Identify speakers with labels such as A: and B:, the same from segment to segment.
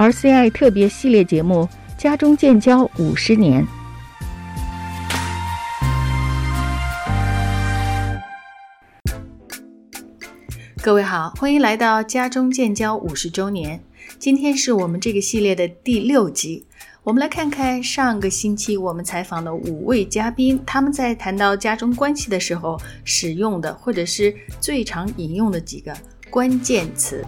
A: RCI 特别系列节目《家中建交五十年》。各位好，欢迎来到《家中建交五十周年》。今天是我们这个系列的第六集。我们来看看上个星期我们采访的五位嘉宾，他们在谈到家中关系的时候使用的，或者是最常引用的几个关键词。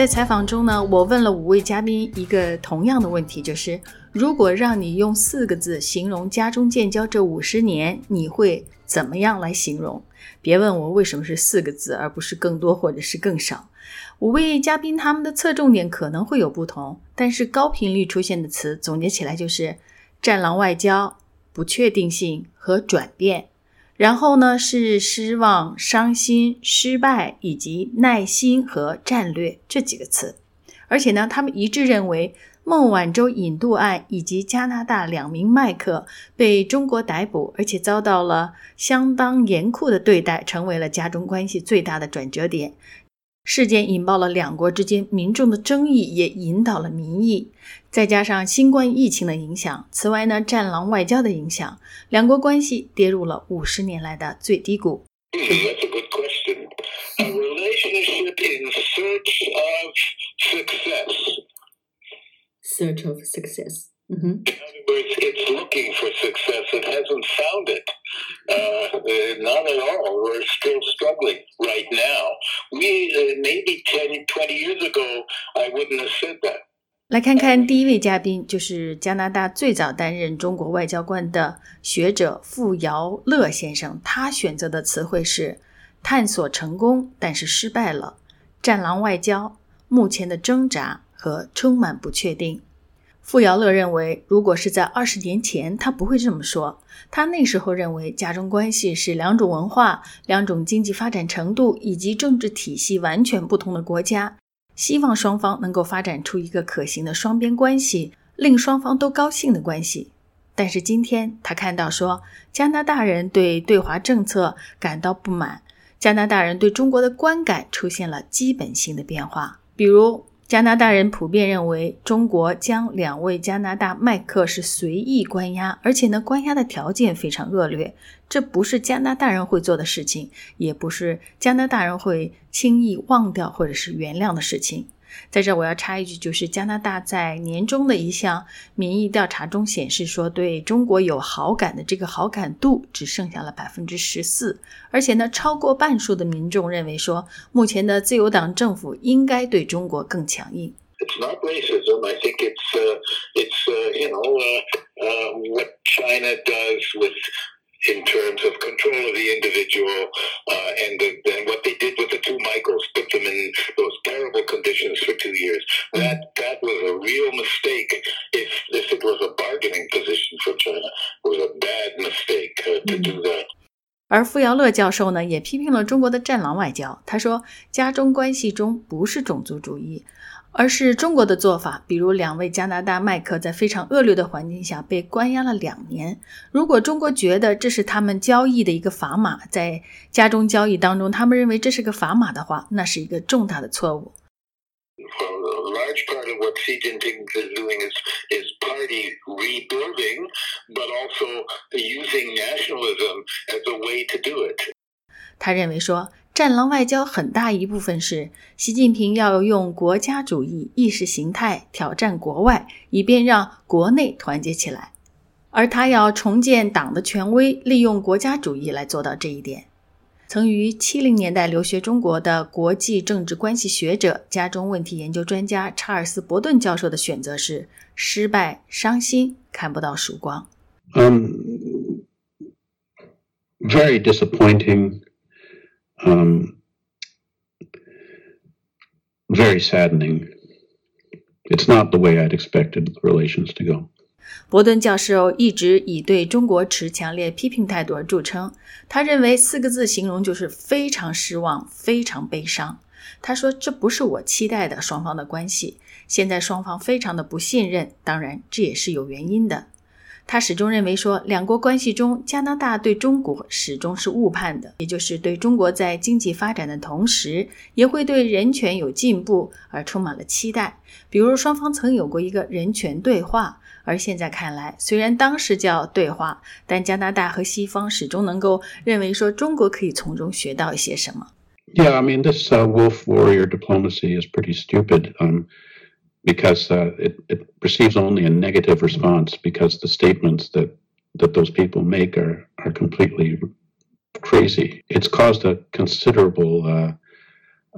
A: 在采访中呢，我问了五位嘉宾一个同样的问题，就是如果让你用四个字形容家中建交这五十年，你会怎么样来形容？别问我为什么是四个字，而不是更多或者是更少。五位嘉宾他们的侧重点可能会有不同，但是高频率出现的词总结起来就是“战狼外交”、“不确定性”和“转变”。然后呢，是失望、伤心、失败，以及耐心和战略这几个词。而且呢，他们一致认为孟晚舟引渡案以及加拿大两名麦克被中国逮捕，而且遭到了相当严酷的对待，成为了家中关系最大的转折点。事件引爆了两国之间民众的争议，也引导了民意。再加上新冠疫情的影响，此外呢，战狼外交的影响，两国关系跌入了五十年来的最低谷。
B: That's a good question. A relationship in search of success.
A: Search of success.
B: In other words, it's looking for success. It hasn't found it. Uh, not at all. We're still struggling right now. We maybe 10, 20 years ago, I wouldn't have said that.
A: 来看看第一位嘉宾，就是加拿大最早担任中国外交官的学者傅尧乐先生。他选择的词汇是“探索成功，但是失败了”、“战狼外交”、“目前的挣扎”和“充满不确定”。傅尧乐认为，如果是在二十年前，他不会这么说。他那时候认为，家中关系是两种文化、两种经济发展程度以及政治体系完全不同的国家，希望双方能够发展出一个可行的双边关系，令双方都高兴的关系。但是今天，他看到说，加拿大人对对华政策感到不满，加拿大人对中国的观感出现了基本性的变化，比如。加拿大人普遍认为，中国将两位加拿大麦克是随意关押，而且呢，关押的条件非常恶劣。这不是加拿大人会做的事情，也不是加拿大人会轻易忘掉或者是原谅的事情。在这，我要插一句，就是加拿大在年终的一项民意调查中显示，说对中国有好感的这个好感度只剩下了百分之十四，而且呢，超过半数的民众认为说，目前的自由党政府应该对中国更强硬。
B: It's not racism. I think it's uh, it's uh, you know uh, uh, what China does with in terms of control of the individual
A: 而傅尧乐教授呢，也批评了中国的“战狼外交”。他说，家中关系中不是种族主义，而是中国的做法，比如两位加拿大麦克在非常恶劣的环境下被关押了两年。如果中国觉得这是他们交易的一个砝码，在家中交易当中，他们认为这是个砝码的话，那是一个重大的错误。
B: Large part of what Xi Jinping is doing is, is party rebuilding, but also using nationalism as a way to do it.
A: 他认为说，战狼外交很大一部分是习近平要用国家主义意识形态挑战国外，以便让国内团结起来，而他要重建党的权威，利用国家主义来做到这一点。曾于七零年代留学中国的国际政治关系学者、家中问题研究专家查尔斯·伯顿教授的选择是：失败、伤心，看不到曙光。
C: Um, very disappointing. Um, very saddening. It's not the way I'd expected relations to go.
A: 伯顿教授一直以对中国持强烈批评态度而著称。他认为四个字形容就是非常失望、非常悲伤。他说：“这不是我期待的双方的关系。现在双方非常的不信任，当然这也是有原因的。”他始终认为说，两国关系中，加拿大对中国始终是误判的，也就是对中国在经济发展的同时，也会对人权有进步而充满了期待。比如，双方曾有过一个人权对话，而现在看来，虽然当时叫对话，但加拿大和西方始终能够认为说，中国可以从中学到一些什么。
C: Yeah, I mean, this uh, wolf warrior diplomacy is pretty stupid. Um, because uh, it, it receives only a negative response because the statements that, that those people make are, are completely crazy. It's caused a considerable uh,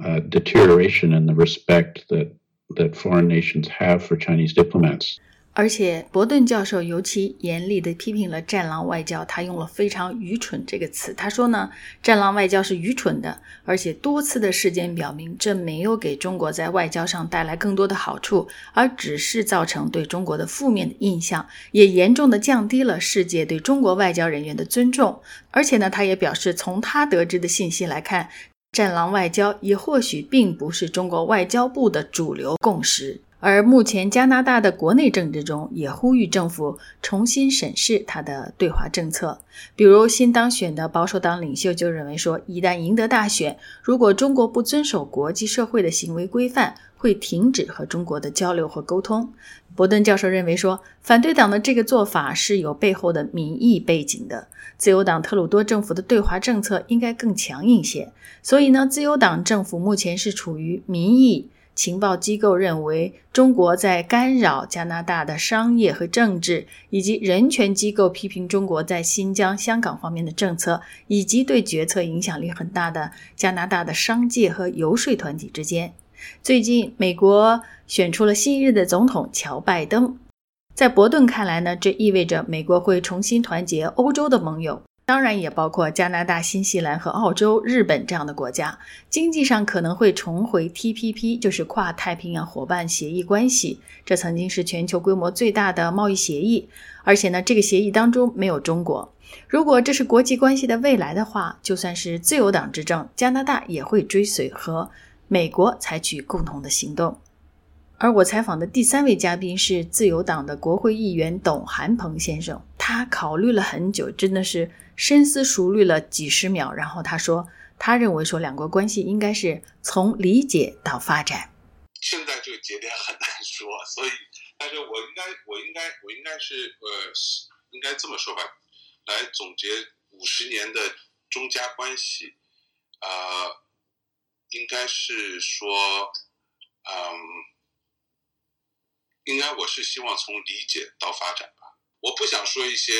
C: uh, deterioration in the respect that, that foreign nations have for Chinese diplomats.
A: 而且，伯顿教授尤其严厉地批评了“战狼外交”，他用了非常愚蠢这个词。他说呢，“战狼外交”是愚蠢的，而且多次的事件表明，这没有给中国在外交上带来更多的好处，而只是造成对中国的负面的印象，也严重的降低了世界对中国外交人员的尊重。而且呢，他也表示，从他得知的信息来看，“战狼外交”也或许并不是中国外交部的主流共识。而目前，加拿大的国内政治中也呼吁政府重新审视他的对华政策。比如，新当选的保守党领袖就认为说，一旦赢得大选，如果中国不遵守国际社会的行为规范，会停止和中国的交流和沟通。伯顿教授认为说，反对党的这个做法是有背后的民意背景的。自由党特鲁多政府的对华政策应该更强硬些。所以呢，自由党政府目前是处于民意。情报机构认为，中国在干扰加拿大的商业和政治，以及人权机构批评中国在新疆、香港方面的政策，以及对决策影响力很大的加拿大的商界和游说团体之间。最近，美国选出了新一任的总统乔拜登，在伯顿看来呢，这意味着美国会重新团结欧洲的盟友。当然也包括加拿大、新西兰和澳洲、日本这样的国家，经济上可能会重回 TPP，就是跨太平洋伙伴协议关系。这曾经是全球规模最大的贸易协议，而且呢，这个协议当中没有中国。如果这是国际关系的未来的话，就算是自由党执政，加拿大也会追随和美国采取共同的行动。而我采访的第三位嘉宾是自由党的国会议员董韩鹏先生，他考虑了很久，真的是。深思熟虑了几十秒，然后他说：“他认为说两国关系应该是从理解到发展。
D: 现在这个节点很难说，所以，但是我应该，我应该，我应该是呃，应该这么说吧，来总结五十年的中加关系，呃，应该是说，嗯，应该我是希望从理解到发展吧。我不想说一些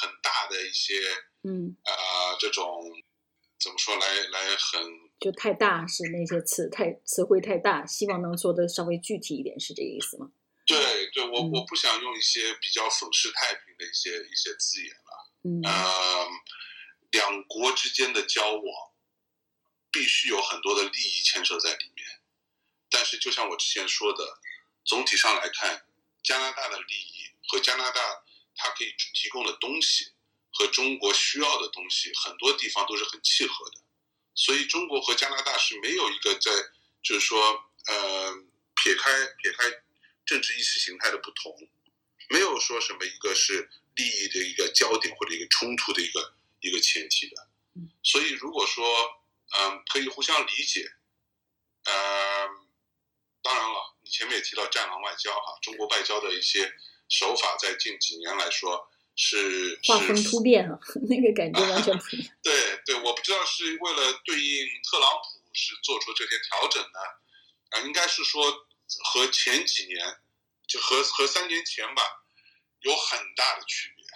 D: 很大的一些。”
A: 嗯，
D: 呃，这种怎么说来来很
A: 就太大是那些词太词汇太大，希望能说的稍微具体一点，是这个意思吗？
D: 对，对我我不想用一些比较粉饰太平的一些一些字眼了。
A: 嗯，
D: 呃，两国之间的交往必须有很多的利益牵涉在里面，但是就像我之前说的，总体上来看，加拿大的利益和加拿大它可以提供的东西。和中国需要的东西很多地方都是很契合的，所以中国和加拿大是没有一个在，就是说，呃，撇开撇开政治意识形态的不同，没有说什么一个是利益的一个焦点或者一个冲突的一个一个前提的。所以如果说，嗯，可以互相理解，呃，当然了，你前面也提到战狼外交哈，中国外交的一些手法在近几年来说。是
A: 画风突变啊，那个感觉完全不一样。
D: 对对，我不知道是为了对应特朗普是做出这些调整呢，啊，应该是说和前几年就和和三年前吧有很大的区别。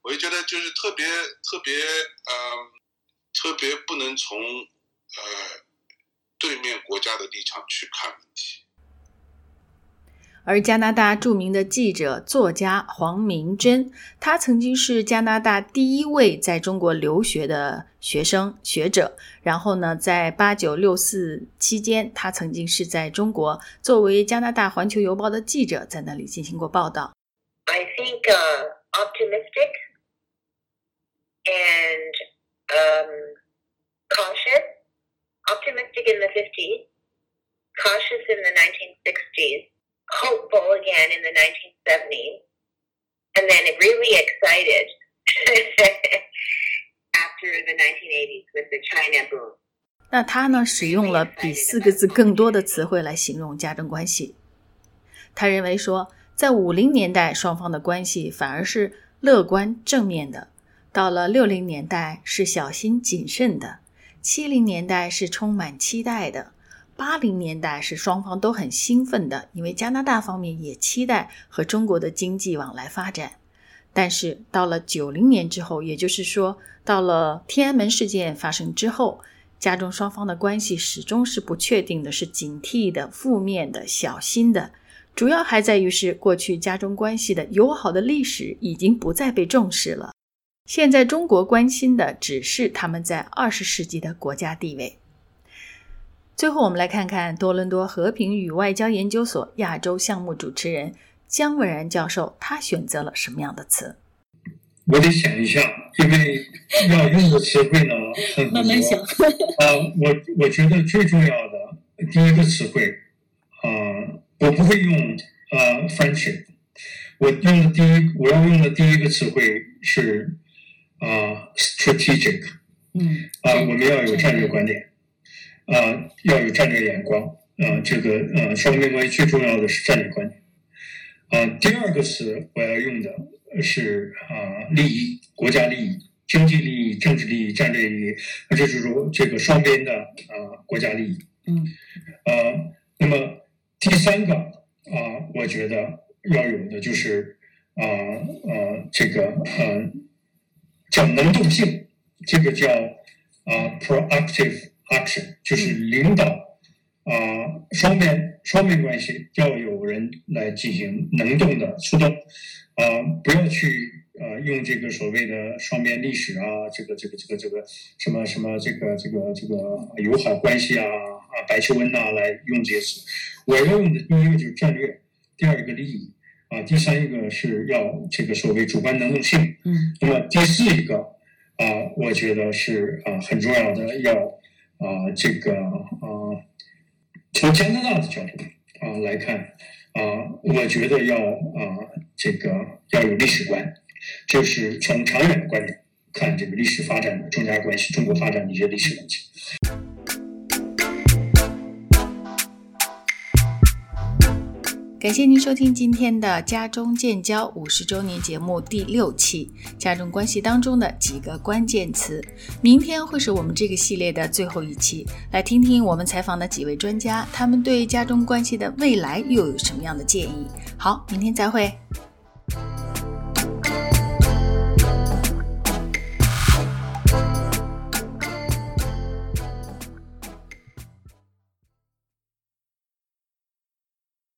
D: 我就觉得就是特别特别呃特别不能从呃对面国家的立场去看问题。
A: 而加拿大著名的记者、作家黄明珍，他曾经是加拿大第一位在中国留学的学生学者。然后呢，在八九六四期间，他曾经是在中国作为加拿大《环球邮报》的记者，在那里进行过报道。
E: I think optimistic and um cautious. Optimistic in the fifties, cautious in the nineteen sixties. Hopeful again in the 1970s, and then really excited after the 1980s with the China boom.
A: 那他呢，使用了比四个字更多的词汇来形容家政关系。他认为说，在五零年代，双方的关系反而是乐观正面的；到了六零年代，是小心谨慎的；七零年代是充满期待的；八零年代是双方都很兴奋的，因为加拿大方面也期待和中国的经济往来发展。但是到了九零年之后，也就是说，到了天安门事件发生之后，家中双方的关系始终是不确定的，是警惕的、负面的、小心的。主要还在于是过去家中关系的友好的历史已经不再被重视了。现在中国关心的只是他们在二十世纪的国家地位。最后，我们来看看多伦多和平与外交研究所亚洲项目主持人。姜文然教授他选择了什么样的词？
F: 我得想一下，因为要用的词汇呢很多。
A: 慢慢想。
F: 啊，我我觉得最重要的第一个词汇，啊，我不会用啊 friendship，我用的第一我要用的第一个词汇是啊 strategic。
A: 嗯。
F: 啊，我们要有战略观点，啊，要有战略眼光，啊，这个呃双边关系最重要的是战略观念。啊，第二个词我要用的是啊，利益、国家利益、经济利益、政治利益、战略利益，这就是说这个双边的啊国家利益。
A: 嗯。
F: 呃，那么第三个啊，我觉得要有的就是啊呃这个呃叫能动性，这个叫啊 proactive action，就是领导。啊，双边双边关系要有人来进行能动的出动，啊，不要去呃用这个所谓的双边历史啊，这个这个这个这个什么什么这个这个这个友好关系啊啊白求恩呐来用这些词。我要用的第一个就是战略，第二一个利益，啊，第三一个是要这个所谓主观能动性。
A: 嗯。
F: 那么第四一个啊，我觉得是啊很重要的，要啊这个啊。从加拿大的角度啊来看啊，我觉得要啊这个要有历史观，就是从长远的观点看这个历史发展的中加关系、中国发展的一些历史问题。
A: 感谢您收听今天的家中建交五十周年节目第六期，家中关系当中的几个关键词。明天会是我们这个系列的最后一期，来听听我们采访的几位专家，他们对家中关系的未来又有什么样的建议。好，明天再会。